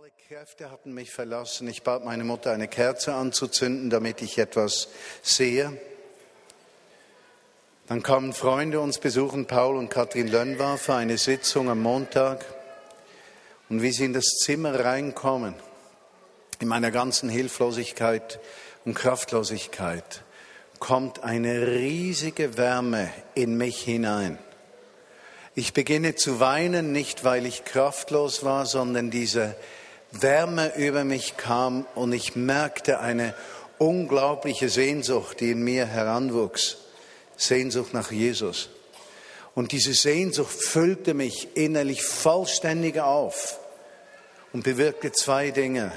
Alle Kräfte hatten mich verlassen. Ich bat meine Mutter, eine Kerze anzuzünden, damit ich etwas sehe. Dann kamen Freunde uns besuchen, Paul und Kathrin Lönnwar, für eine Sitzung am Montag. Und wie sie in das Zimmer reinkommen, in meiner ganzen Hilflosigkeit und Kraftlosigkeit, kommt eine riesige Wärme in mich hinein. Ich beginne zu weinen, nicht weil ich kraftlos war, sondern diese Wärme über mich kam und ich merkte eine unglaubliche Sehnsucht, die in mir heranwuchs. Sehnsucht nach Jesus. Und diese Sehnsucht füllte mich innerlich vollständig auf und bewirkte zwei Dinge.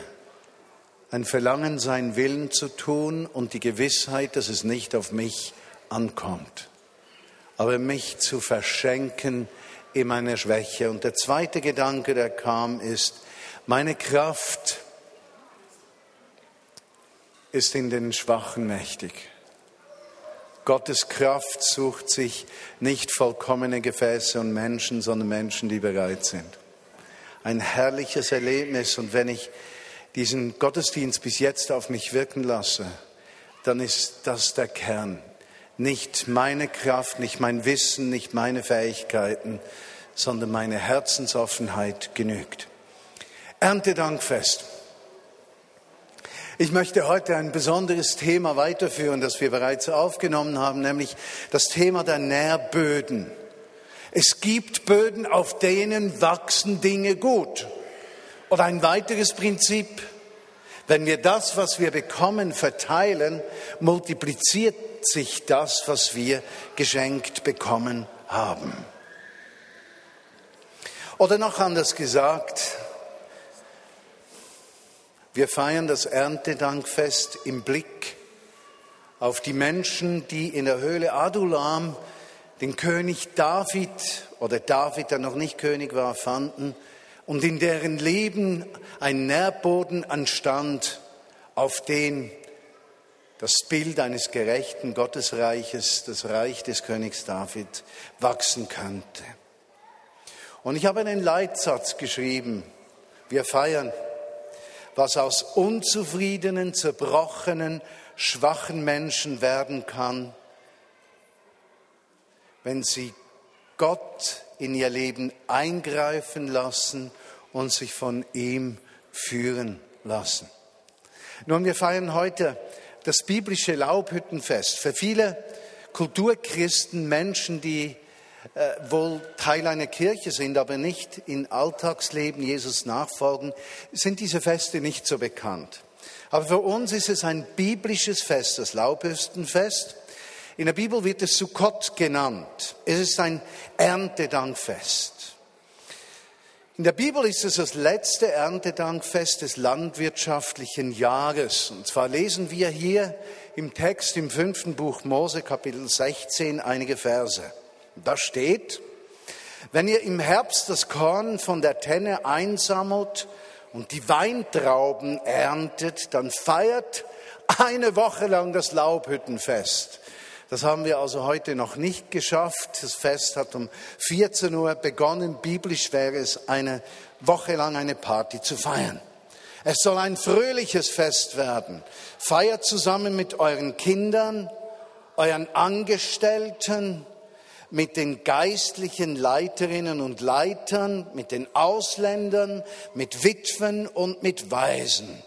Ein Verlangen, seinen Willen zu tun und die Gewissheit, dass es nicht auf mich ankommt, aber mich zu verschenken in meiner Schwäche. Und der zweite Gedanke, der kam, ist, meine Kraft ist in den Schwachen mächtig. Gottes Kraft sucht sich nicht vollkommene Gefäße und Menschen, sondern Menschen, die bereit sind. Ein herrliches Erlebnis. Und wenn ich diesen Gottesdienst bis jetzt auf mich wirken lasse, dann ist das der Kern. Nicht meine Kraft, nicht mein Wissen, nicht meine Fähigkeiten, sondern meine Herzensoffenheit genügt. Erntedankfest. Ich möchte heute ein besonderes Thema weiterführen, das wir bereits aufgenommen haben, nämlich das Thema der Nährböden. Es gibt Böden, auf denen wachsen Dinge gut. Oder ein weiteres Prinzip, wenn wir das, was wir bekommen, verteilen, multipliziert sich das, was wir geschenkt bekommen haben. Oder noch anders gesagt, wir feiern das Erntedankfest im Blick auf die Menschen, die in der Höhle Adulam den König David oder David, der noch nicht König war, fanden und in deren Leben ein Nährboden anstand, auf den das Bild eines gerechten Gottesreiches, das Reich des Königs David, wachsen könnte. Und ich habe einen Leitsatz geschrieben. Wir feiern was aus unzufriedenen, zerbrochenen, schwachen Menschen werden kann, wenn sie Gott in ihr Leben eingreifen lassen und sich von ihm führen lassen. Nun, wir feiern heute das biblische Laubhüttenfest. Für viele Kulturchristen, Menschen, die äh, wohl Teil einer Kirche sind, aber nicht in Alltagsleben Jesus nachfolgen, sind diese Feste nicht so bekannt. Aber für uns ist es ein biblisches Fest, das Laubhüstenfest. In der Bibel wird es Sukkot genannt. Es ist ein Erntedankfest. In der Bibel ist es das letzte Erntedankfest des landwirtschaftlichen Jahres. Und zwar lesen wir hier im Text im fünften Buch Mose Kapitel 16 einige Verse. Da steht, wenn ihr im Herbst das Korn von der Tenne einsammelt und die Weintrauben erntet, dann feiert eine Woche lang das Laubhüttenfest. Das haben wir also heute noch nicht geschafft. Das Fest hat um 14 Uhr begonnen. Biblisch wäre es eine Woche lang eine Party zu feiern. Es soll ein fröhliches Fest werden. Feiert zusammen mit euren Kindern, euren Angestellten, mit den geistlichen Leiterinnen und Leitern, mit den Ausländern, mit Witwen und mit Waisen.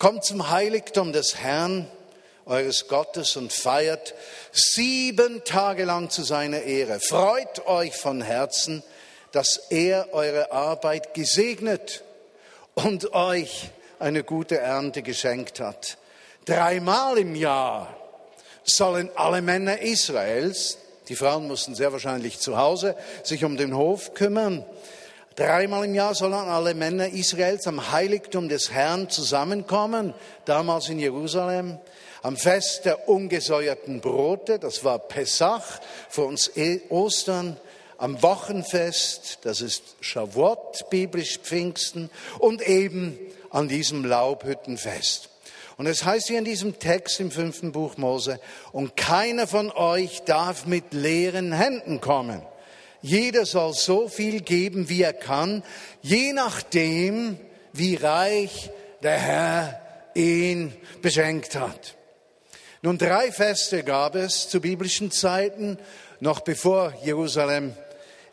Kommt zum Heiligtum des Herrn, eures Gottes, und feiert sieben Tage lang zu seiner Ehre. Freut euch von Herzen, dass er eure Arbeit gesegnet und euch eine gute Ernte geschenkt hat. Dreimal im Jahr sollen alle Männer Israels die Frauen mussten sehr wahrscheinlich zu Hause sich um den Hof kümmern. Dreimal im Jahr sollen alle Männer Israels am Heiligtum des Herrn zusammenkommen, damals in Jerusalem. Am Fest der ungesäuerten Brote, das war Pesach, für uns eh Ostern. Am Wochenfest, das ist Shavuot, biblisch Pfingsten. Und eben an diesem Laubhüttenfest. Und es heißt hier in diesem Text im fünften Buch Mose, und keiner von euch darf mit leeren Händen kommen. Jeder soll so viel geben, wie er kann, je nachdem, wie reich der Herr ihn beschenkt hat. Nun, drei Feste gab es zu biblischen Zeiten, noch bevor Jerusalem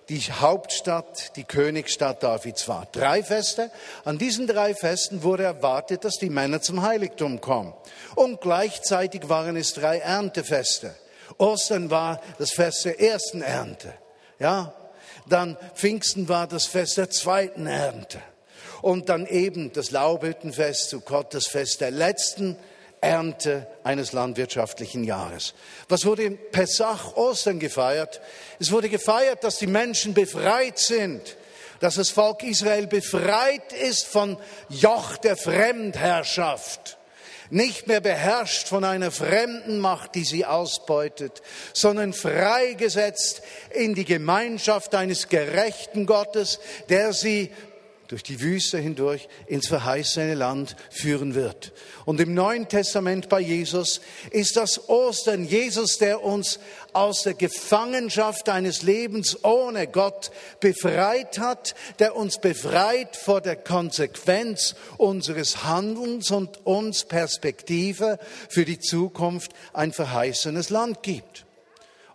die Hauptstadt, die Königsstadt Davids war. Drei Feste. An diesen drei Festen wurde erwartet, dass die Männer zum Heiligtum kommen. Und gleichzeitig waren es drei Erntefeste. Ostern war das Fest der ersten Ernte. Ja, dann Pfingsten war das Fest der zweiten Ernte. Und dann eben das Laubhüttenfest zu Gott, das Fest der letzten Ernte eines landwirtschaftlichen Jahres. Was wurde in Pessach Ostern gefeiert? Es wurde gefeiert, dass die Menschen befreit sind, dass das Volk Israel befreit ist von Joch der Fremdherrschaft, nicht mehr beherrscht von einer fremden Macht, die sie ausbeutet, sondern freigesetzt in die Gemeinschaft eines gerechten Gottes, der sie durch die Wüste hindurch ins verheißene Land führen wird. Und im Neuen Testament bei Jesus ist das Ostern Jesus, der uns aus der Gefangenschaft eines Lebens ohne Gott befreit hat, der uns befreit vor der Konsequenz unseres Handelns und uns Perspektive für die Zukunft ein verheißenes Land gibt.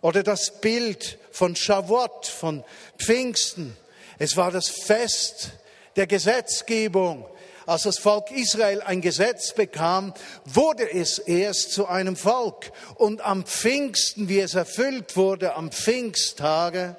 Oder das Bild von Shavuot, von Pfingsten. Es war das Fest der Gesetzgebung. Als das Volk Israel ein Gesetz bekam, wurde es erst zu einem Volk. Und am Pfingsten, wie es erfüllt wurde, am Pfingsttage,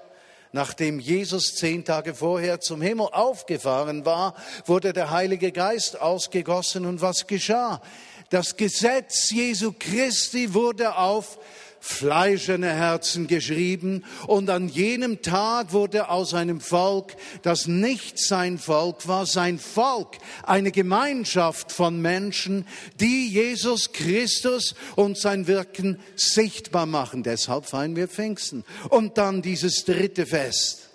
nachdem Jesus zehn Tage vorher zum Himmel aufgefahren war, wurde der Heilige Geist ausgegossen. Und was geschah? Das Gesetz Jesu Christi wurde auf fleischerne Herzen geschrieben. Und an jenem Tag wurde aus einem Volk, das nicht sein Volk war, sein Volk, eine Gemeinschaft von Menschen, die Jesus Christus und sein Wirken sichtbar machen. Deshalb feiern wir Pfingsten. Und dann dieses dritte Fest,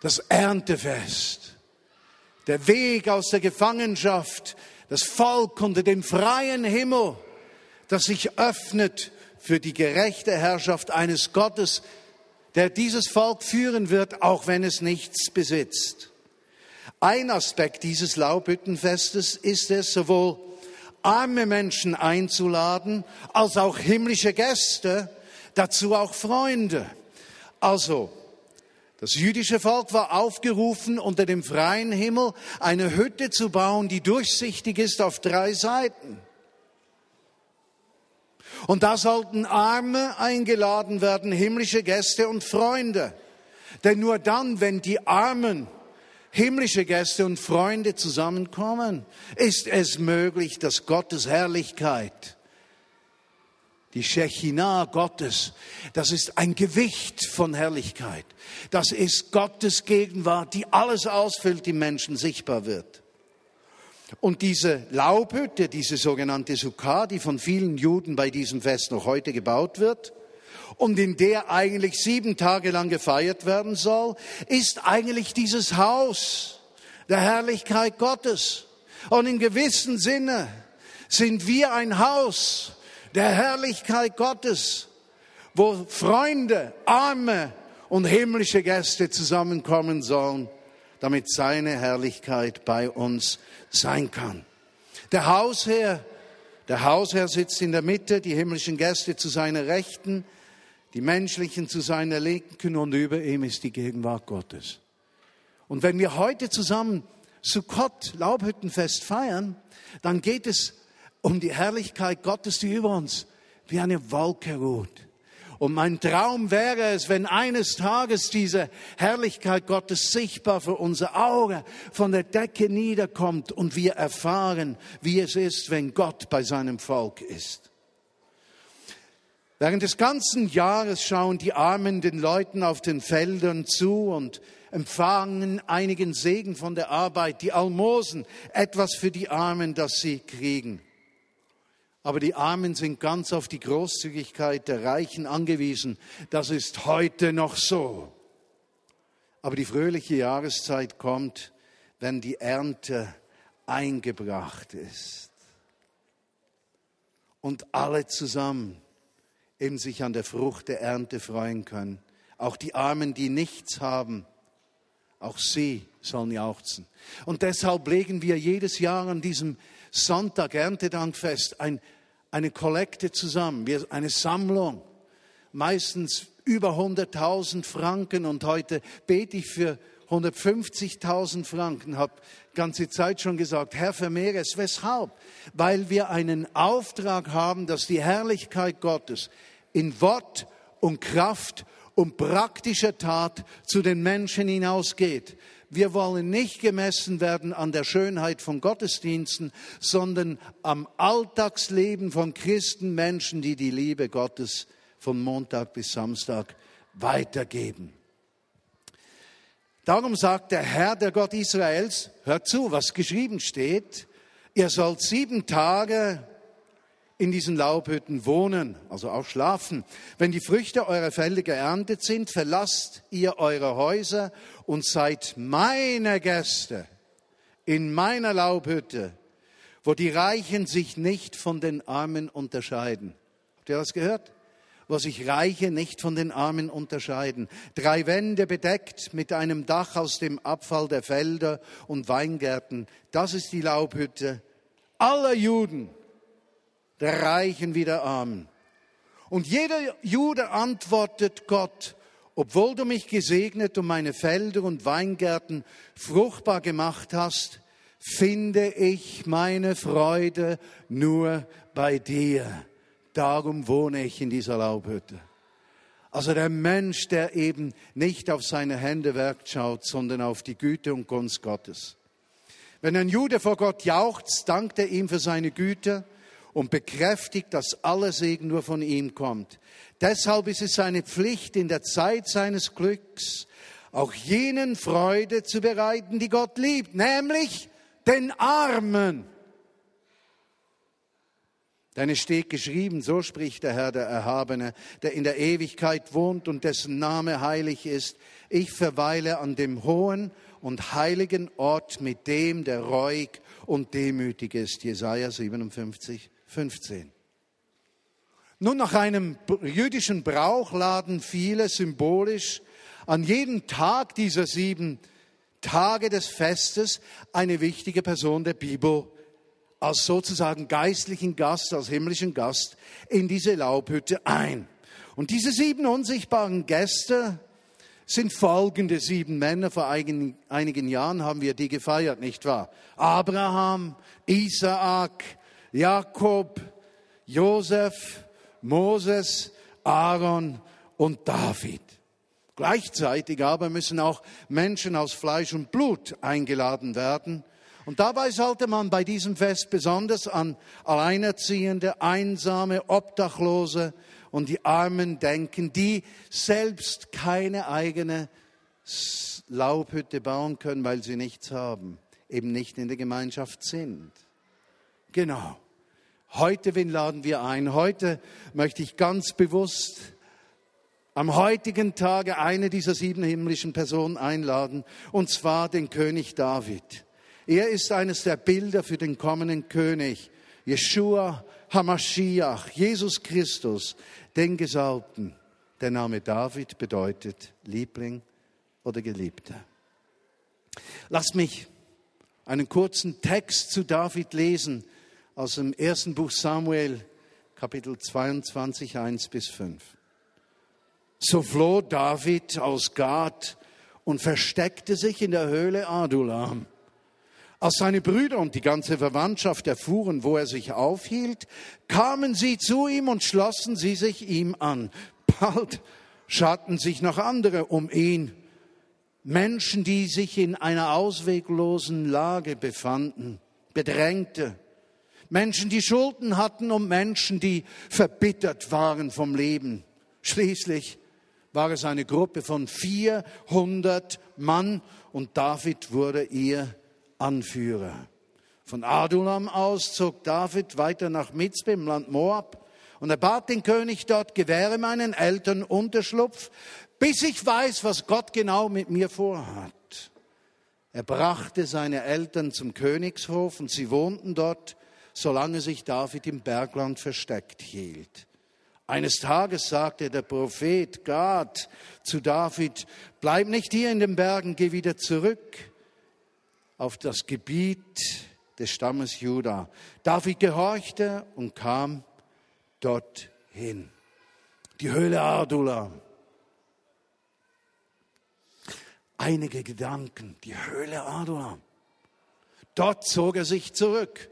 das Erntefest, der Weg aus der Gefangenschaft, das Volk unter dem freien Himmel, das sich öffnet für die gerechte Herrschaft eines Gottes, der dieses Volk führen wird, auch wenn es nichts besitzt. Ein Aspekt dieses Laubhüttenfestes ist es, sowohl arme Menschen einzuladen, als auch himmlische Gäste, dazu auch Freunde. Also, das jüdische Volk war aufgerufen, unter dem freien Himmel eine Hütte zu bauen, die durchsichtig ist auf drei Seiten. Und da sollten Arme eingeladen werden, himmlische Gäste und Freunde. Denn nur dann, wenn die Armen, himmlische Gäste und Freunde zusammenkommen, ist es möglich, dass Gottes Herrlichkeit, die Shechinah Gottes, das ist ein Gewicht von Herrlichkeit. Das ist Gottes Gegenwart, die alles ausfüllt, die Menschen sichtbar wird. Und diese Laubhütte, diese sogenannte Sukkah, die von vielen Juden bei diesem Fest noch heute gebaut wird und in der eigentlich sieben Tage lang gefeiert werden soll, ist eigentlich dieses Haus der Herrlichkeit Gottes. Und in gewissem Sinne sind wir ein Haus der Herrlichkeit Gottes, wo Freunde, Arme und himmlische Gäste zusammenkommen sollen, damit seine Herrlichkeit bei uns sein kann. Der Hausherr, der Hausherr sitzt in der Mitte, die himmlischen Gäste zu seiner Rechten, die menschlichen zu seiner Linken und über ihm ist die Gegenwart Gottes. Und wenn wir heute zusammen Sukkot, Laubhüttenfest feiern, dann geht es um die Herrlichkeit Gottes, die über uns wie eine Wolke ruht. Und mein Traum wäre es, wenn eines Tages diese Herrlichkeit Gottes sichtbar für unser Auge von der Decke niederkommt und wir erfahren, wie es ist, wenn Gott bei seinem Volk ist. Während des ganzen Jahres schauen die Armen den Leuten auf den Feldern zu und empfangen einigen Segen von der Arbeit, die Almosen, etwas für die Armen, das sie kriegen. Aber die Armen sind ganz auf die Großzügigkeit der Reichen angewiesen. Das ist heute noch so. Aber die fröhliche Jahreszeit kommt, wenn die Ernte eingebracht ist. Und alle zusammen eben sich an der Frucht der Ernte freuen können. Auch die Armen, die nichts haben, Auch sie sollen jauchzen. Und deshalb legen wir jedes Jahr an diesem Sonntag, Erntedankfest, ein, eine Kollekte zusammen, wir, eine Sammlung, meistens über 100.000 Franken. Und heute bete ich für 150.000 Franken, habe ganze Zeit schon gesagt, Herr, vermehre es. Weshalb? Weil wir einen Auftrag haben, dass die Herrlichkeit Gottes in Wort und Kraft und praktischer Tat zu den Menschen hinausgeht. Wir wollen nicht gemessen werden an der Schönheit von Gottesdiensten, sondern am Alltagsleben von Christen, Menschen, die die Liebe Gottes von Montag bis Samstag weitergeben. Darum sagt der Herr, der Gott Israels, hört zu, was geschrieben steht, ihr sollt sieben Tage in diesen Laubhütten wohnen, also auch schlafen. Wenn die Früchte eurer Felder geerntet sind, verlasst ihr eure Häuser und seid meine Gäste in meiner Laubhütte, wo die Reichen sich nicht von den Armen unterscheiden. Habt ihr das gehört? wo sich Reiche nicht von den Armen unterscheiden. Drei Wände bedeckt mit einem Dach aus dem Abfall der Felder und Weingärten. Das ist die Laubhütte aller Juden, der Reichen wie der Armen. Und jeder Jude antwortet Gott, obwohl du mich gesegnet und meine Felder und Weingärten fruchtbar gemacht hast, finde ich meine Freude nur bei dir. Darum wohne ich in dieser Laubhütte. Also der Mensch, der eben nicht auf seine Hände Werk schaut, sondern auf die Güte und Gunst Gottes. Wenn ein Jude vor Gott jauchzt, dankt er ihm für seine Güte und bekräftigt, dass aller Segen nur von ihm kommt. Deshalb ist es seine Pflicht, in der Zeit seines Glücks auch jenen Freude zu bereiten, die Gott liebt, nämlich den Armen. Denn es steht geschrieben, so spricht der Herr, der Erhabene, der in der Ewigkeit wohnt und dessen Name heilig ist. Ich verweile an dem hohen und heiligen Ort mit dem, der reuig und demütig ist. Jesaja 57, 15. Nun, nach einem jüdischen Brauch laden viele symbolisch an jedem Tag dieser sieben Tage des Festes eine wichtige Person der Bibel als sozusagen geistlichen Gast, als himmlischen Gast in diese Laubhütte ein. Und diese sieben unsichtbaren Gäste sind folgende sieben Männer. Vor einigen, einigen Jahren haben wir die gefeiert, nicht wahr? Abraham, Isaak, Jakob, Josef, Moses, Aaron und David. Gleichzeitig aber müssen auch Menschen aus Fleisch und Blut eingeladen werden – und dabei sollte man bei diesem Fest besonders an Alleinerziehende, Einsame, Obdachlose und die Armen denken, die selbst keine eigene Laubhütte bauen können, weil sie nichts haben, eben nicht in der Gemeinschaft sind. Genau. Heute, wen laden wir ein? Heute möchte ich ganz bewusst am heutigen Tage eine dieser sieben himmlischen Personen einladen, und zwar den König David. Er ist eines der Bilder für den kommenden König, Yeshua Hamashiach, Jesus Christus, den Gesalbten. Der Name David bedeutet Liebling oder Geliebter. Lass mich einen kurzen Text zu David lesen aus dem ersten Buch Samuel, Kapitel 22, 1 bis 5. So floh David aus Gad und versteckte sich in der Höhle Adulam. Als seine Brüder und die ganze Verwandtschaft erfuhren, wo er sich aufhielt, kamen sie zu ihm und schlossen sie sich ihm an. Bald scharten sich noch andere um ihn, Menschen, die sich in einer ausweglosen Lage befanden, Bedrängte, Menschen, die Schulden hatten und Menschen, die verbittert waren vom Leben. Schließlich war es eine Gruppe von 400 Mann und David wurde ihr Anführer. Von Adulam aus zog David weiter nach Mitzbe im Land Moab und er bat den König dort, gewähre meinen Eltern Unterschlupf, bis ich weiß, was Gott genau mit mir vorhat. Er brachte seine Eltern zum Königshof und sie wohnten dort, solange sich David im Bergland versteckt hielt. Eines Tages sagte der Prophet Gad zu David, bleib nicht hier in den Bergen, geh wieder zurück auf das Gebiet des Stammes Juda. David gehorchte und kam dorthin. Die Höhle Adulam. Einige Gedanken, die Höhle Adulam. Dort zog er sich zurück.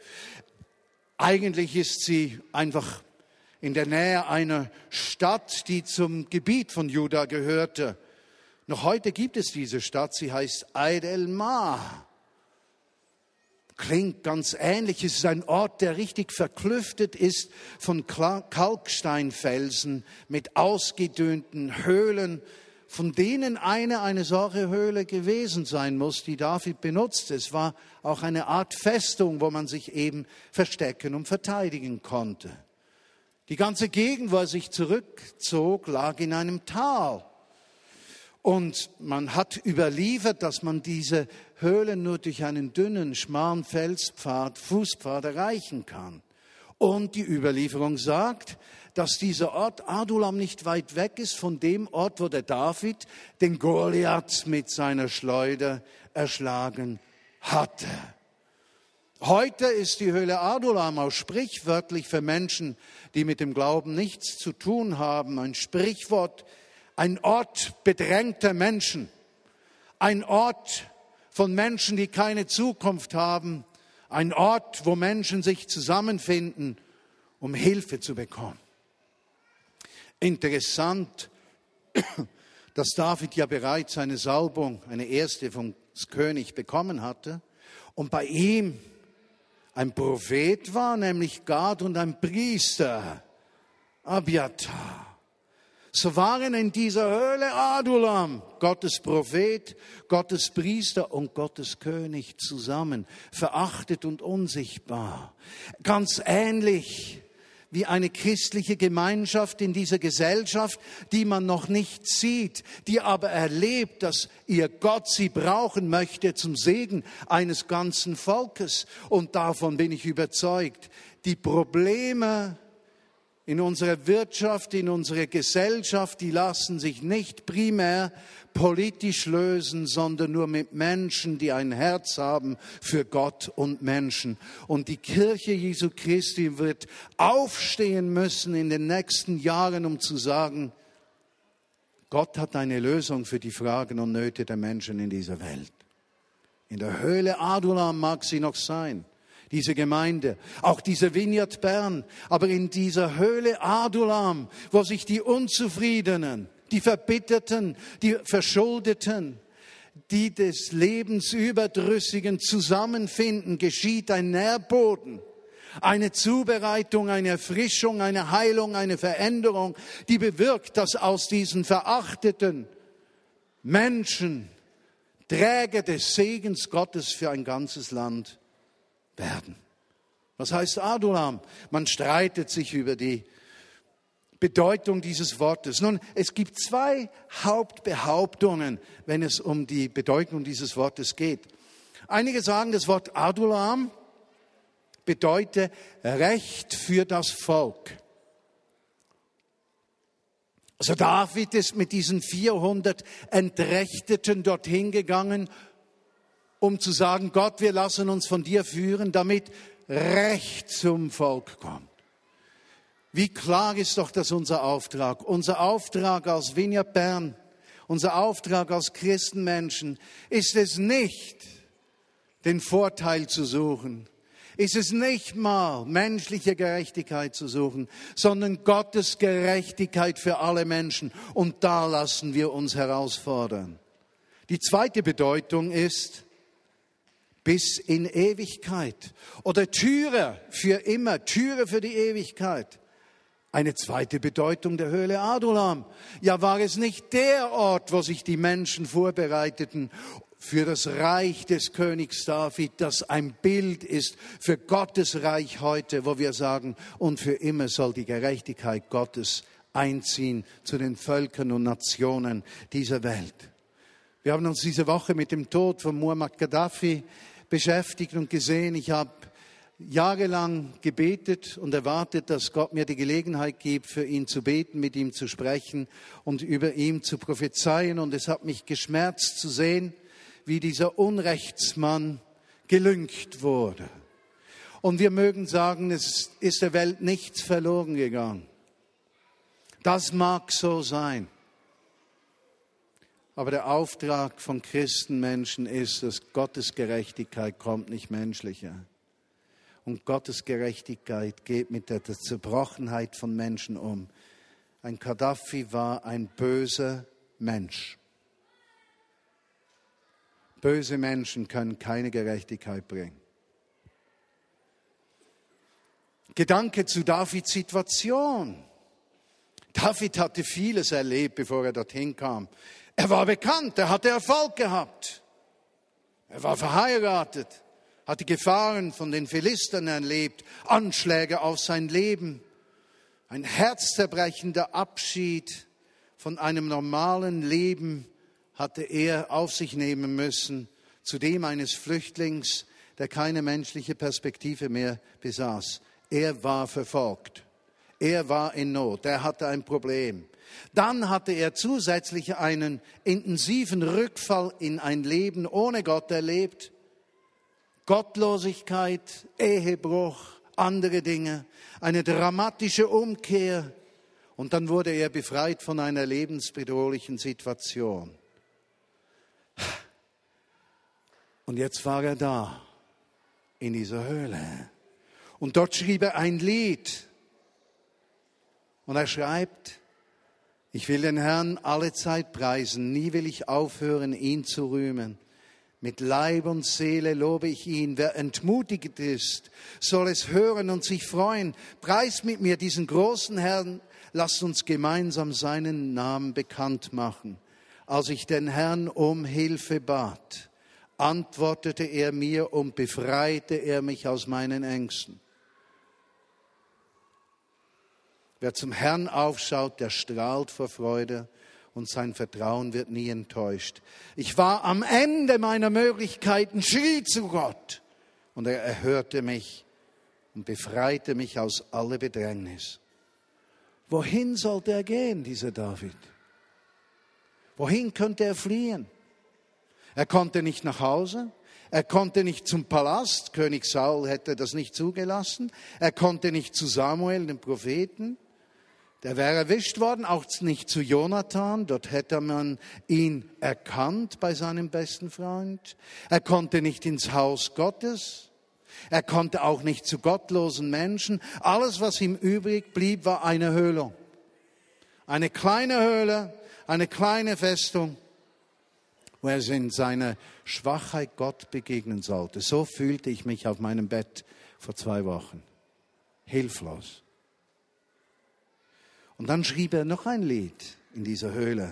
Eigentlich ist sie einfach in der Nähe einer Stadt, die zum Gebiet von Juda gehörte. Noch heute gibt es diese Stadt, sie heißt Eid el-Ma. Klingt ganz ähnlich. Es ist ein Ort, der richtig verklüftet ist von Kalksteinfelsen mit ausgedünnten Höhlen, von denen eine eine solche Höhle gewesen sein muss, die David benutzt. Es war auch eine Art Festung, wo man sich eben verstecken und verteidigen konnte. Die ganze Gegend, wo er sich zurückzog, lag in einem Tal. Und man hat überliefert, dass man diese Höhlen nur durch einen dünnen, schmalen Felspfad, Fußpfad erreichen kann. Und die Überlieferung sagt, dass dieser Ort Adulam nicht weit weg ist von dem Ort, wo der David den Goliath mit seiner Schleuder erschlagen hatte. Heute ist die Höhle Adulam auch sprichwörtlich für Menschen, die mit dem Glauben nichts zu tun haben, ein Sprichwort, ein Ort bedrängter Menschen, ein Ort von Menschen, die keine Zukunft haben, ein Ort, wo Menschen sich zusammenfinden, um Hilfe zu bekommen. Interessant, dass David ja bereits eine Salbung, eine erste vom König bekommen hatte und bei ihm ein Prophet war, nämlich Gad, und ein Priester, Abiatar. So waren in dieser Höhle Adulam, Gottes Prophet, Gottes Priester und Gottes König zusammen, verachtet und unsichtbar. Ganz ähnlich wie eine christliche Gemeinschaft in dieser Gesellschaft, die man noch nicht sieht, die aber erlebt, dass ihr Gott sie brauchen möchte zum Segen eines ganzen Volkes. Und davon bin ich überzeugt. Die Probleme in unserer Wirtschaft, in unserer Gesellschaft, die lassen sich nicht primär politisch lösen, sondern nur mit Menschen, die ein Herz haben für Gott und Menschen. Und die Kirche Jesu Christi wird aufstehen müssen in den nächsten Jahren, um zu sagen, Gott hat eine Lösung für die Fragen und Nöte der Menschen in dieser Welt. In der Höhle Adulam mag sie noch sein diese Gemeinde, auch diese Vineyard Bern, aber in dieser Höhle Adulam, wo sich die Unzufriedenen, die Verbitterten, die Verschuldeten, die des Lebens Überdrüssigen zusammenfinden, geschieht ein Nährboden, eine Zubereitung, eine Erfrischung, eine Heilung, eine Veränderung, die bewirkt, dass aus diesen verachteten Menschen Träger des Segens Gottes für ein ganzes Land werden. Was heißt Adulam? Man streitet sich über die Bedeutung dieses Wortes. Nun, es gibt zwei Hauptbehauptungen, wenn es um die Bedeutung dieses Wortes geht. Einige sagen, das Wort Adulam bedeutet Recht für das Volk. Also David ist mit diesen 400 Entrechteten dorthin gegangen um zu sagen, Gott, wir lassen uns von dir führen, damit Recht zum Volk kommt. Wie klar ist doch das unser Auftrag? Unser Auftrag als Vineyard Bern, unser Auftrag als Christenmenschen ist es nicht, den Vorteil zu suchen, ist es nicht mal menschliche Gerechtigkeit zu suchen, sondern Gottes Gerechtigkeit für alle Menschen. Und da lassen wir uns herausfordern. Die zweite Bedeutung ist, bis in Ewigkeit. Oder Türe für immer, Türe für die Ewigkeit. Eine zweite Bedeutung der Höhle Adulam. Ja, war es nicht der Ort, wo sich die Menschen vorbereiteten für das Reich des Königs David, das ein Bild ist für Gottes Reich heute, wo wir sagen, und für immer soll die Gerechtigkeit Gottes einziehen zu den Völkern und Nationen dieser Welt. Wir haben uns diese Woche mit dem Tod von Muammar Gaddafi beschäftigt und gesehen. Ich habe jahrelang gebetet und erwartet, dass Gott mir die Gelegenheit gibt, für ihn zu beten, mit ihm zu sprechen und über ihm zu prophezeien. Und es hat mich geschmerzt zu sehen, wie dieser Unrechtsmann gelüngt wurde. Und wir mögen sagen, es ist der Welt nichts verloren gegangen. Das mag so sein. Aber der Auftrag von Christenmenschen ist, dass Gottes Gerechtigkeit kommt, nicht menschlicher. Und Gottes Gerechtigkeit geht mit der Zerbrochenheit von Menschen um. Ein Gaddafi war ein böser Mensch. Böse Menschen können keine Gerechtigkeit bringen. Gedanke zu Davids Situation. David hatte vieles erlebt, bevor er dorthin kam. Er war bekannt, er hatte Erfolg gehabt. Er war verheiratet, hatte Gefahren von den Philistern erlebt, Anschläge auf sein Leben, ein herzzerbrechender Abschied von einem normalen Leben hatte er auf sich nehmen müssen, zu dem eines Flüchtlings, der keine menschliche Perspektive mehr besaß. Er war verfolgt. Er war in Not. Er hatte ein Problem. Dann hatte er zusätzlich einen intensiven Rückfall in ein Leben ohne Gott erlebt. Gottlosigkeit, Ehebruch, andere Dinge, eine dramatische Umkehr. Und dann wurde er befreit von einer lebensbedrohlichen Situation. Und jetzt war er da, in dieser Höhle. Und dort schrieb er ein Lied. Und er schreibt, ich will den Herrn alle Zeit preisen, nie will ich aufhören, ihn zu rühmen. Mit Leib und Seele lobe ich ihn. Wer entmutigt ist, soll es hören und sich freuen. Preis mit mir diesen großen Herrn. Lasst uns gemeinsam seinen Namen bekannt machen. Als ich den Herrn um Hilfe bat, antwortete er mir und befreite er mich aus meinen Ängsten. Wer zum Herrn aufschaut, der strahlt vor Freude und sein Vertrauen wird nie enttäuscht. Ich war am Ende meiner Möglichkeiten, schrie zu Gott und er erhörte mich und befreite mich aus aller Bedrängnis. Wohin sollte er gehen, dieser David? Wohin könnte er fliehen? Er konnte nicht nach Hause, er konnte nicht zum Palast, König Saul hätte das nicht zugelassen, er konnte nicht zu Samuel, dem Propheten, der wäre erwischt worden, auch nicht zu Jonathan. Dort hätte man ihn erkannt bei seinem besten Freund. Er konnte nicht ins Haus Gottes. Er konnte auch nicht zu gottlosen Menschen. Alles, was ihm übrig blieb, war eine Höhle. Eine kleine Höhle, eine kleine Festung, wo er in seiner Schwachheit Gott begegnen sollte. So fühlte ich mich auf meinem Bett vor zwei Wochen. Hilflos. Und dann schrieb er noch ein Lied in dieser Höhle.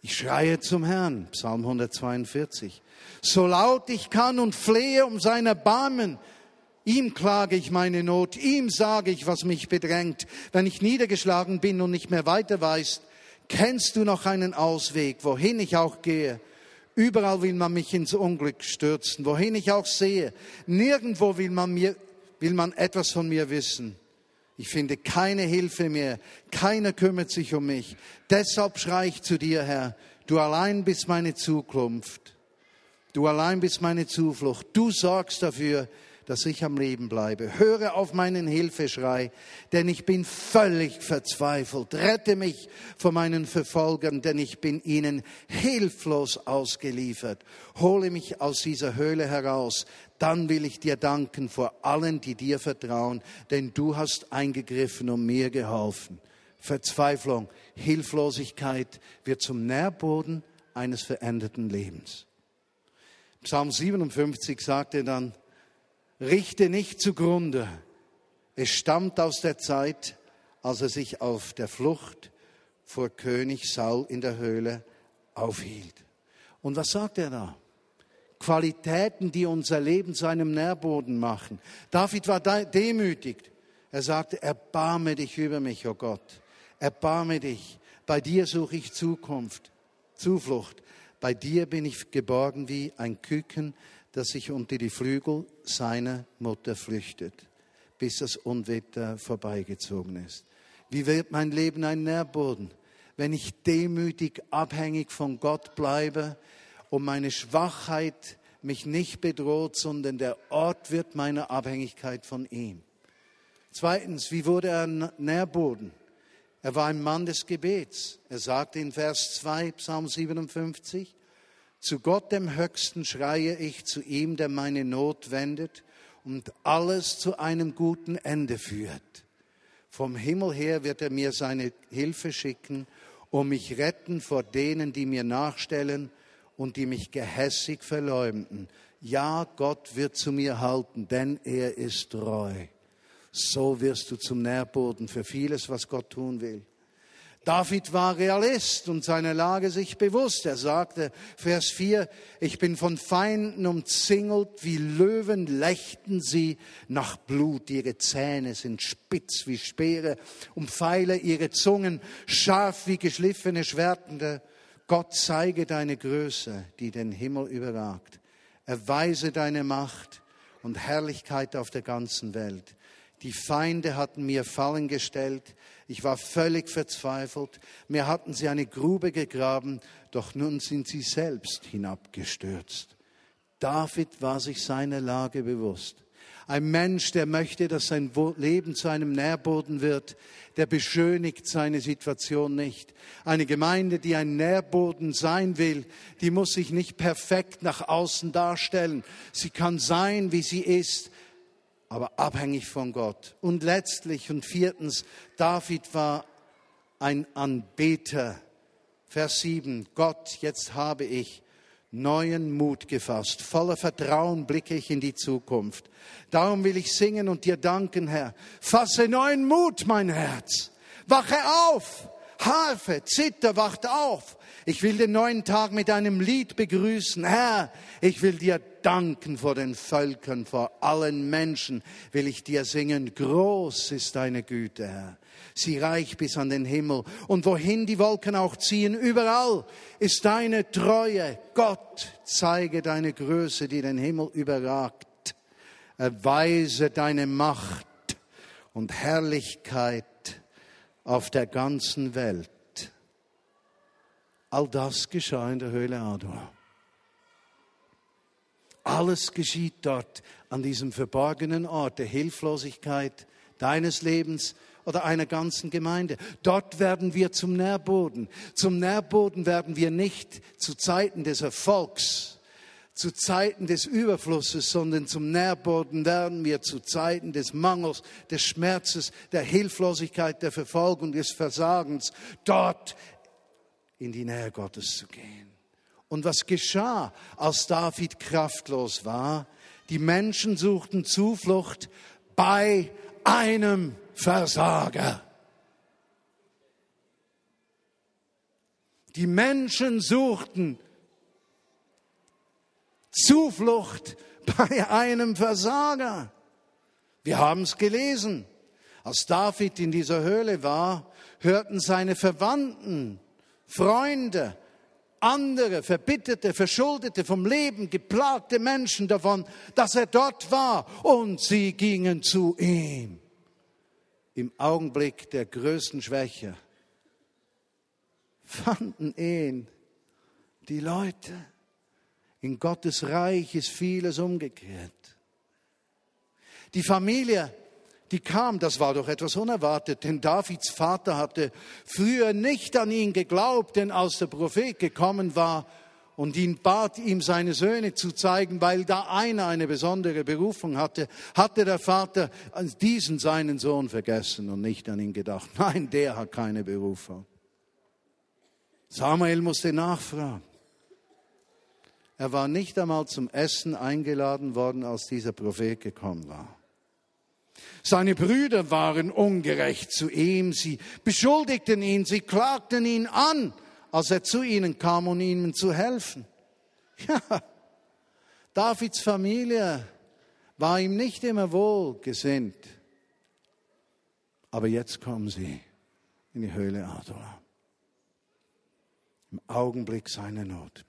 Ich schreie zum Herrn, Psalm 142, so laut ich kann und flehe um sein Erbarmen. Ihm klage ich meine Not, ihm sage ich, was mich bedrängt. Wenn ich niedergeschlagen bin und nicht mehr weiter weiß, kennst du noch einen Ausweg, wohin ich auch gehe. Überall will man mich ins Unglück stürzen, wohin ich auch sehe. Nirgendwo will man mir, will man etwas von mir wissen. Ich finde keine Hilfe mehr. Keiner kümmert sich um mich. Deshalb schreie ich zu dir, Herr. Du allein bist meine Zukunft. Du allein bist meine Zuflucht. Du sorgst dafür, dass ich am Leben bleibe. Höre auf meinen Hilfeschrei, denn ich bin völlig verzweifelt. Rette mich vor meinen Verfolgern, denn ich bin ihnen hilflos ausgeliefert. Hole mich aus dieser Höhle heraus, dann will ich dir danken vor allen, die dir vertrauen, denn du hast eingegriffen und mir geholfen. Verzweiflung, Hilflosigkeit wird zum Nährboden eines veränderten Lebens. Psalm 57 sagte dann, richte nicht zugrunde. Es stammt aus der Zeit, als er sich auf der Flucht vor König Saul in der Höhle aufhielt. Und was sagt er da? Qualitäten, die unser Leben zu einem Nährboden machen. David war demütigt. Er sagte, erbarme dich über mich, o oh Gott. Erbarme dich. Bei dir suche ich Zukunft, Zuflucht. Bei dir bin ich geborgen wie ein Küken, dass sich unter die Flügel seiner Mutter flüchtet, bis das Unwetter vorbeigezogen ist. Wie wird mein Leben ein Nährboden, wenn ich demütig abhängig von Gott bleibe und meine Schwachheit mich nicht bedroht, sondern der Ort wird meiner Abhängigkeit von ihm. Zweitens, wie wurde er Nährboden? Er war ein Mann des Gebets. Er sagte in Vers 2, Psalm 57, zu Gott dem Höchsten schreie ich, zu ihm, der meine Not wendet und alles zu einem guten Ende führt. Vom Himmel her wird er mir seine Hilfe schicken und mich retten vor denen, die mir nachstellen und die mich gehässig verleumden. Ja, Gott wird zu mir halten, denn er ist treu. So wirst du zum Nährboden für vieles, was Gott tun will. David war Realist und seiner Lage sich bewusst. Er sagte, Vers 4, ich bin von Feinden umzingelt, wie Löwen lächten sie nach Blut. Ihre Zähne sind spitz wie Speere und Pfeile ihre Zungen scharf wie geschliffene Schwertende. Gott zeige deine Größe, die den Himmel überragt. Erweise deine Macht und Herrlichkeit auf der ganzen Welt. Die Feinde hatten mir Fallen gestellt. Ich war völlig verzweifelt. Mir hatten sie eine Grube gegraben, doch nun sind sie selbst hinabgestürzt. David war sich seiner Lage bewusst. Ein Mensch, der möchte, dass sein Leben zu einem Nährboden wird, der beschönigt seine Situation nicht. Eine Gemeinde, die ein Nährboden sein will, die muss sich nicht perfekt nach außen darstellen. Sie kann sein, wie sie ist, aber abhängig von Gott. Und letztlich und viertens, David war ein Anbeter. Vers 7, Gott, jetzt habe ich neuen Mut gefasst. Voller Vertrauen blicke ich in die Zukunft. Darum will ich singen und dir danken, Herr. Fasse neuen Mut, mein Herz. Wache auf. Harfe, Zitter, wacht auf. Ich will den neuen Tag mit einem Lied begrüßen. Herr, ich will dir danken vor den Völkern, vor allen Menschen will ich dir singen. Groß ist deine Güte, Herr. Sie reicht bis an den Himmel. Und wohin die Wolken auch ziehen, überall ist deine Treue. Gott, zeige deine Größe, die den Himmel überragt. Erweise deine Macht und Herrlichkeit auf der ganzen Welt. All das geschah in der Höhle Adua. Alles geschieht dort an diesem verborgenen Ort der Hilflosigkeit deines Lebens oder einer ganzen Gemeinde. Dort werden wir zum Nährboden. Zum Nährboden werden wir nicht zu Zeiten des Erfolgs, zu Zeiten des Überflusses, sondern zum Nährboden werden wir zu Zeiten des Mangels, des Schmerzes, der Hilflosigkeit, der Verfolgung, des Versagens, dort in die Nähe Gottes zu gehen. Und was geschah, als David kraftlos war? Die Menschen suchten Zuflucht bei einem Versager. Die Menschen suchten Zuflucht bei einem Versager. Wir haben es gelesen. Als David in dieser Höhle war, hörten seine Verwandten, Freunde, andere verbitterte, verschuldete, vom Leben geplagte Menschen davon, dass er dort war und sie gingen zu ihm. Im Augenblick der größten Schwäche fanden ihn die Leute. In Gottes Reich ist vieles umgekehrt. Die Familie, die kam, das war doch etwas unerwartet, denn Davids Vater hatte früher nicht an ihn geglaubt, denn als der Prophet gekommen war und ihn bat, ihm seine Söhne zu zeigen, weil da einer eine besondere Berufung hatte, hatte der Vater diesen seinen Sohn vergessen und nicht an ihn gedacht. Nein, der hat keine Berufung. Samuel musste nachfragen. Er war nicht einmal zum Essen eingeladen worden, als dieser Prophet gekommen war. Seine Brüder waren ungerecht zu ihm, sie beschuldigten ihn, sie klagten ihn an, als er zu ihnen kam, um ihnen zu helfen. Ja, Davids Familie war ihm nicht immer wohlgesinnt. Aber jetzt kommen sie in die Höhle Adula. Im Augenblick seiner Not.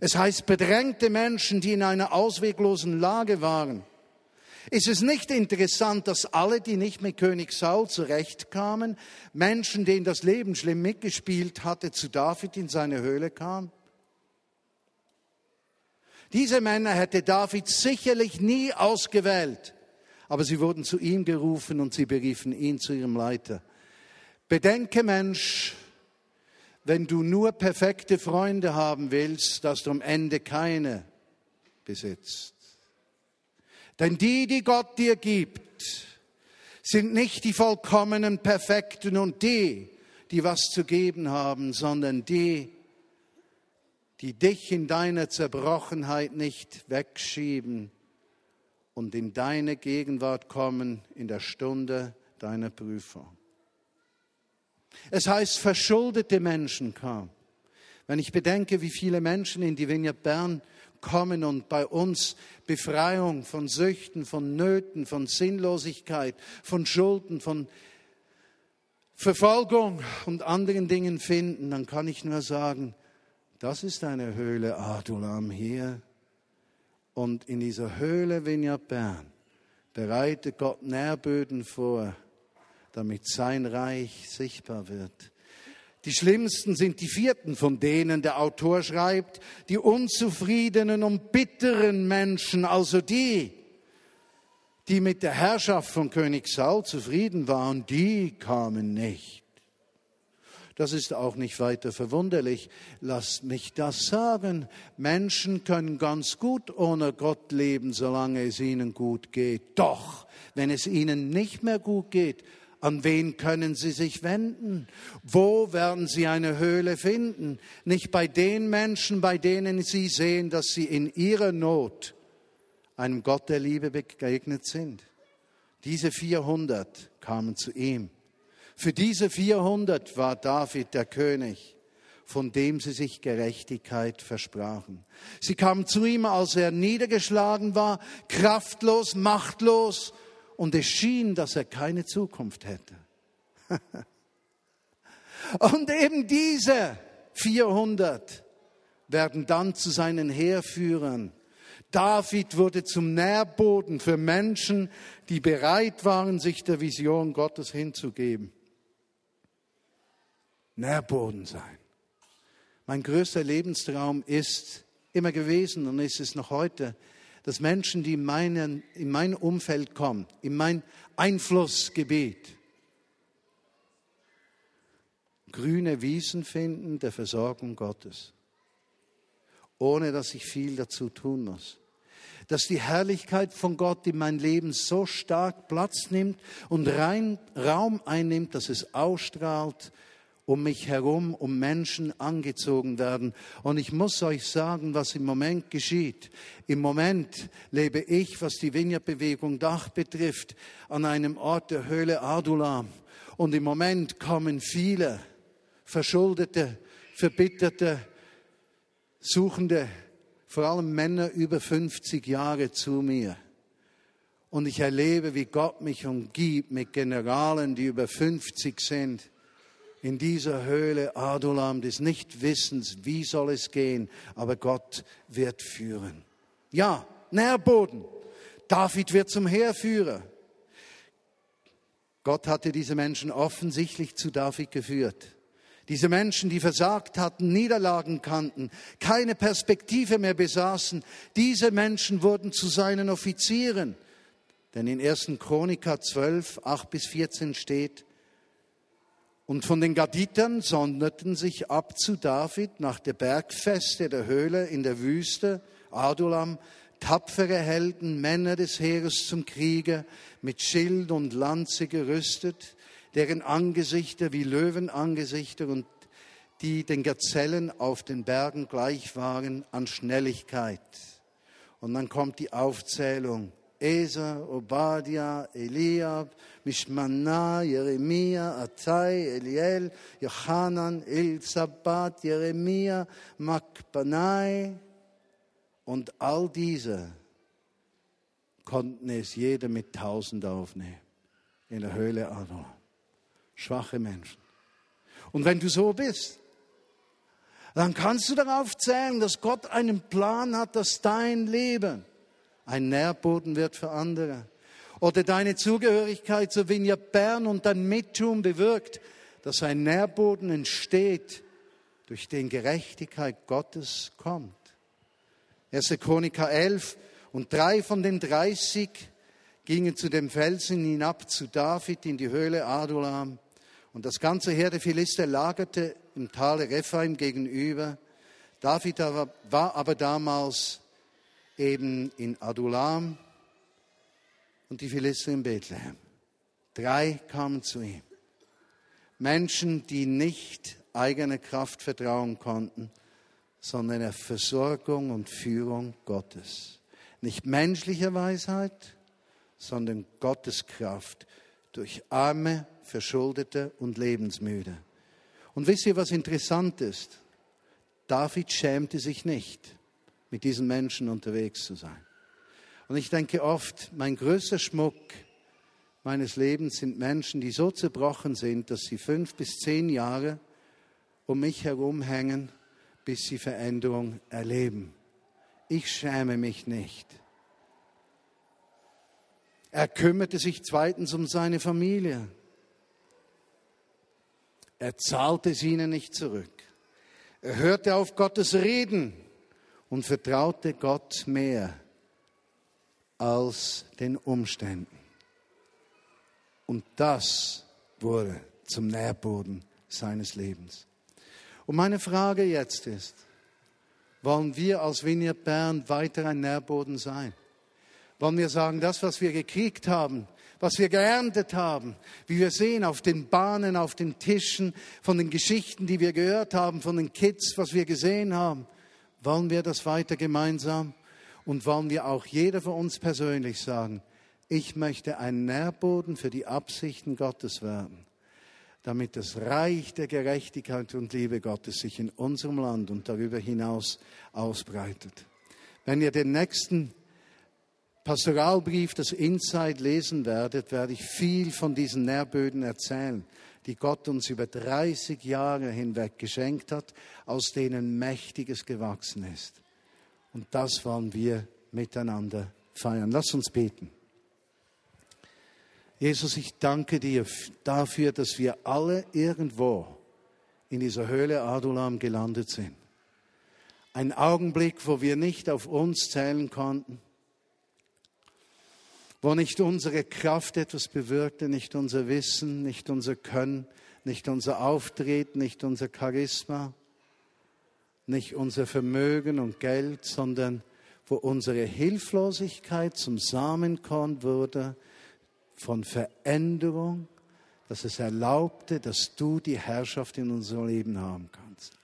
Es heißt bedrängte Menschen, die in einer ausweglosen Lage waren. Ist es nicht interessant, dass alle, die nicht mit König Saul zurechtkamen, Menschen, denen das Leben schlimm mitgespielt hatte, zu David in seine Höhle kamen? Diese Männer hätte David sicherlich nie ausgewählt, aber sie wurden zu ihm gerufen und sie beriefen ihn zu ihrem Leiter. Bedenke, Mensch, wenn du nur perfekte Freunde haben willst, dass du am Ende keine besitzt. Denn die, die Gott dir gibt, sind nicht die vollkommenen, perfekten und die, die was zu geben haben, sondern die, die dich in deiner Zerbrochenheit nicht wegschieben und in deine Gegenwart kommen in der Stunde deiner Prüfung. Es heißt, verschuldete Menschen kamen. Wenn ich bedenke, wie viele Menschen in die Vineyard Bern kommen und bei uns Befreiung von Süchten, von Nöten, von Sinnlosigkeit, von Schulden, von Verfolgung und anderen Dingen finden, dann kann ich nur sagen, das ist eine Höhle Adulam hier. Und in dieser Höhle Vineyard Bern bereitet Gott Nährböden vor, damit sein Reich sichtbar wird. Die schlimmsten sind die vierten, von denen der Autor schreibt, die unzufriedenen und bitteren Menschen, also die, die mit der Herrschaft von König Saul zufrieden waren, die kamen nicht. Das ist auch nicht weiter verwunderlich. Lasst mich das sagen. Menschen können ganz gut ohne Gott leben, solange es ihnen gut geht. Doch, wenn es ihnen nicht mehr gut geht, an wen können sie sich wenden? Wo werden sie eine Höhle finden? Nicht bei den Menschen, bei denen sie sehen, dass sie in ihrer Not einem Gott der Liebe begegnet sind. Diese 400 kamen zu ihm. Für diese 400 war David der König, von dem sie sich Gerechtigkeit versprachen. Sie kamen zu ihm, als er niedergeschlagen war, kraftlos, machtlos und es schien, dass er keine Zukunft hätte. und eben diese 400 werden dann zu seinen Heerführern. David wurde zum Nährboden für Menschen, die bereit waren, sich der Vision Gottes hinzugeben. Nährboden sein. Mein größter Lebenstraum ist immer gewesen und ist es noch heute, dass Menschen, die in, meinen, in mein Umfeld kommen, in mein Einflussgebiet, grüne Wiesen finden der Versorgung Gottes, ohne dass ich viel dazu tun muss. Dass die Herrlichkeit von Gott in mein Leben so stark Platz nimmt und rein Raum einnimmt, dass es ausstrahlt um mich herum, um Menschen angezogen werden. Und ich muss euch sagen, was im Moment geschieht. Im Moment lebe ich, was die Vineyard-Bewegung Dach betrifft, an einem Ort der Höhle Adulam. Und im Moment kommen viele verschuldete, verbitterte, suchende, vor allem Männer über 50 Jahre zu mir. Und ich erlebe, wie Gott mich umgibt mit Generalen, die über 50 sind in dieser Höhle Adulam des Nichtwissens, wie soll es gehen, aber Gott wird führen. Ja, Nährboden. David wird zum Heerführer. Gott hatte diese Menschen offensichtlich zu David geführt. Diese Menschen, die versagt hatten, Niederlagen kannten, keine Perspektive mehr besaßen, diese Menschen wurden zu seinen Offizieren. Denn in 1. Chronika 12, 8 bis 14 steht, und von den Gaditern sonderten sich ab zu David nach der Bergfeste der Höhle in der Wüste, Adulam, tapfere Helden, Männer des Heeres zum Kriege, mit Schild und Lanze gerüstet, deren Angesichter wie Löwenangesichter und die den Gazellen auf den Bergen gleich waren an Schnelligkeit. Und dann kommt die Aufzählung. Eser, Obadiah, Eliab, Mishmana, Jeremia, Atai, Eliel, Johanan, Elzabat, Jeremia, Makbanai. Und all diese konnten es jeder mit tausend aufnehmen in der Höhle Adon. Schwache Menschen. Und wenn du so bist, Dann kannst du darauf zählen, dass Gott einen Plan hat, dass dein Leben ein Nährboden wird für andere. Oder deine Zugehörigkeit zur Vineyard Bern und dein Mittun bewirkt, dass ein Nährboden entsteht, durch den Gerechtigkeit Gottes kommt. 1. Chroniker 11 und drei von den 30 gingen zu dem Felsen hinab zu David in die Höhle Adulam. Und das ganze Heer der Philister lagerte im Tale Rephaim gegenüber. David war aber damals eben in Adulam und die Philister in Bethlehem. Drei kamen zu ihm. Menschen, die nicht eigene Kraft vertrauen konnten, sondern der Versorgung und Führung Gottes. Nicht menschlicher Weisheit, sondern Gottes Kraft durch Arme, Verschuldete und Lebensmüde. Und wisst ihr, was interessant ist? David schämte sich nicht, mit diesen Menschen unterwegs zu sein. Und ich denke oft, mein größter Schmuck meines Lebens sind Menschen, die so zerbrochen sind, dass sie fünf bis zehn Jahre um mich herum hängen, bis sie Veränderung erleben. Ich schäme mich nicht. Er kümmerte sich zweitens um seine Familie. Er zahlte es ihnen nicht zurück. Er hörte auf Gottes Reden und vertraute Gott mehr als den Umständen. Und das wurde zum Nährboden seines Lebens. Und meine Frage jetzt ist, wollen wir als Vineyard Bern weiter ein Nährboden sein? Wollen wir sagen, das, was wir gekriegt haben, was wir geerntet haben, wie wir sehen auf den Bahnen, auf den Tischen, von den Geschichten, die wir gehört haben, von den Kids, was wir gesehen haben, wollen wir das weiter gemeinsam? Und wollen wir auch jeder von uns persönlich sagen, ich möchte ein Nährboden für die Absichten Gottes werden, damit das Reich der Gerechtigkeit und Liebe Gottes sich in unserem Land und darüber hinaus ausbreitet. Wenn ihr den nächsten Pastoralbrief, das Inside lesen werdet, werde ich viel von diesen Nährböden erzählen, die Gott uns über 30 Jahre hinweg geschenkt hat, aus denen Mächtiges gewachsen ist. Und das wollen wir miteinander feiern. Lass uns beten. Jesus, ich danke dir dafür, dass wir alle irgendwo in dieser Höhle Adulam gelandet sind. Ein Augenblick, wo wir nicht auf uns zählen konnten, wo nicht unsere Kraft etwas bewirkte, nicht unser Wissen, nicht unser Können, nicht unser Auftreten, nicht unser Charisma, nicht unser Vermögen und Geld, sondern wo unsere Hilflosigkeit zum Samenkorn wurde von Veränderung, dass es erlaubte, dass du die Herrschaft in unserem Leben haben kannst.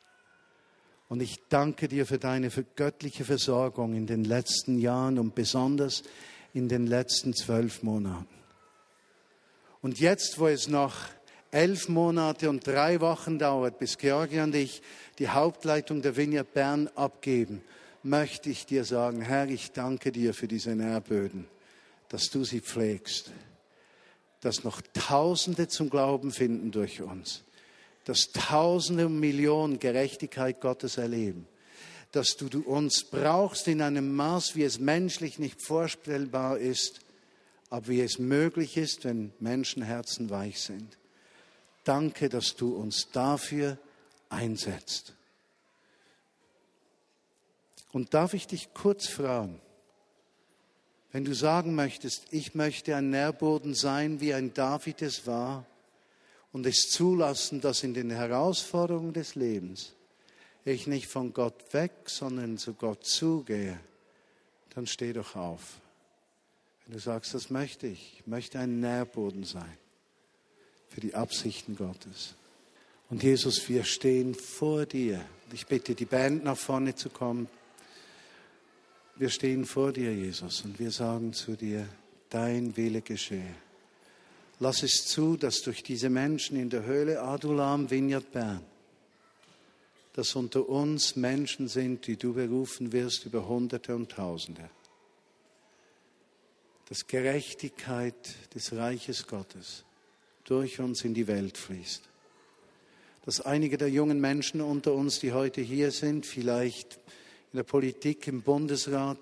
Und ich danke dir für deine göttliche Versorgung in den letzten Jahren und besonders in den letzten zwölf Monaten. Und jetzt, wo es noch elf Monate und drei Wochen dauert, bis Georgia und ich die Hauptleitung der Vineyard Bern abgeben, möchte ich dir sagen, Herr, ich danke dir für diese Nährböden, dass du sie pflegst, dass noch Tausende zum Glauben finden durch uns, dass Tausende und Millionen Gerechtigkeit Gottes erleben dass du, uns brauchst in einem Maß, wie es menschlich nicht vorstellbar ist, aber wie es möglich ist, wenn Menschenherzen weich sind. Danke, dass du uns dafür einsetzt. Und darf ich dich kurz fragen, wenn du sagen möchtest, ich möchte ein Nährboden sein, wie ein David es war, und es zulassen, dass in den Herausforderungen des Lebens ich nicht von Gott weg, sondern zu Gott zugehe, dann steh doch auf. Wenn du sagst, das möchte ich, möchte ein Nährboden sein für die Absichten Gottes. Und Jesus, wir stehen vor dir. Ich bitte die Band nach vorne zu kommen. Wir stehen vor dir, Jesus, und wir sagen zu dir, dein Wille geschehe. Lass es zu, dass durch diese Menschen in der Höhle Adulam, Vineyard Bern, dass unter uns Menschen sind, die du berufen wirst über Hunderte und Tausende. Dass Gerechtigkeit des Reiches Gottes durch uns in die Welt fließt. dass einige der jungen Menschen unter uns, die heute hier sind, vielleicht in der Politik, im Bundesrat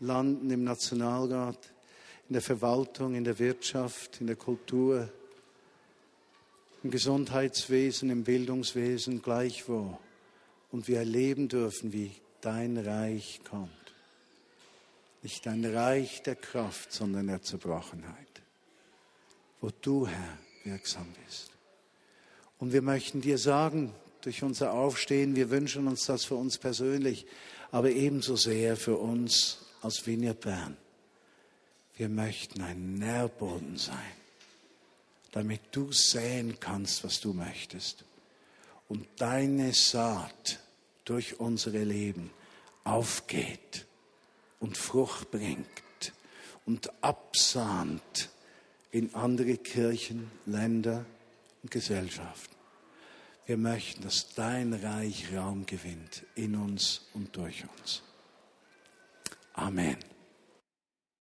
landen, im Nationalrat, in der Verwaltung, in der Wirtschaft, in der Kultur, im Gesundheitswesen, im Bildungswesen, gleichwo. Und wir erleben dürfen, wie dein Reich kommt. Nicht ein Reich der Kraft, sondern der Zerbrochenheit, wo du, Herr, wirksam bist. Und wir möchten dir sagen, durch unser Aufstehen, wir wünschen uns das für uns persönlich, aber ebenso sehr für uns als Vineyard Bern. Wir möchten ein Nährboden sein, damit du säen kannst, was du möchtest. Und deine Saat durch unsere Leben aufgeht und Frucht bringt und absahnt in andere Kirchen, Länder und Gesellschaften. Wir möchten, dass dein Reich Raum gewinnt in uns und durch uns. Amen.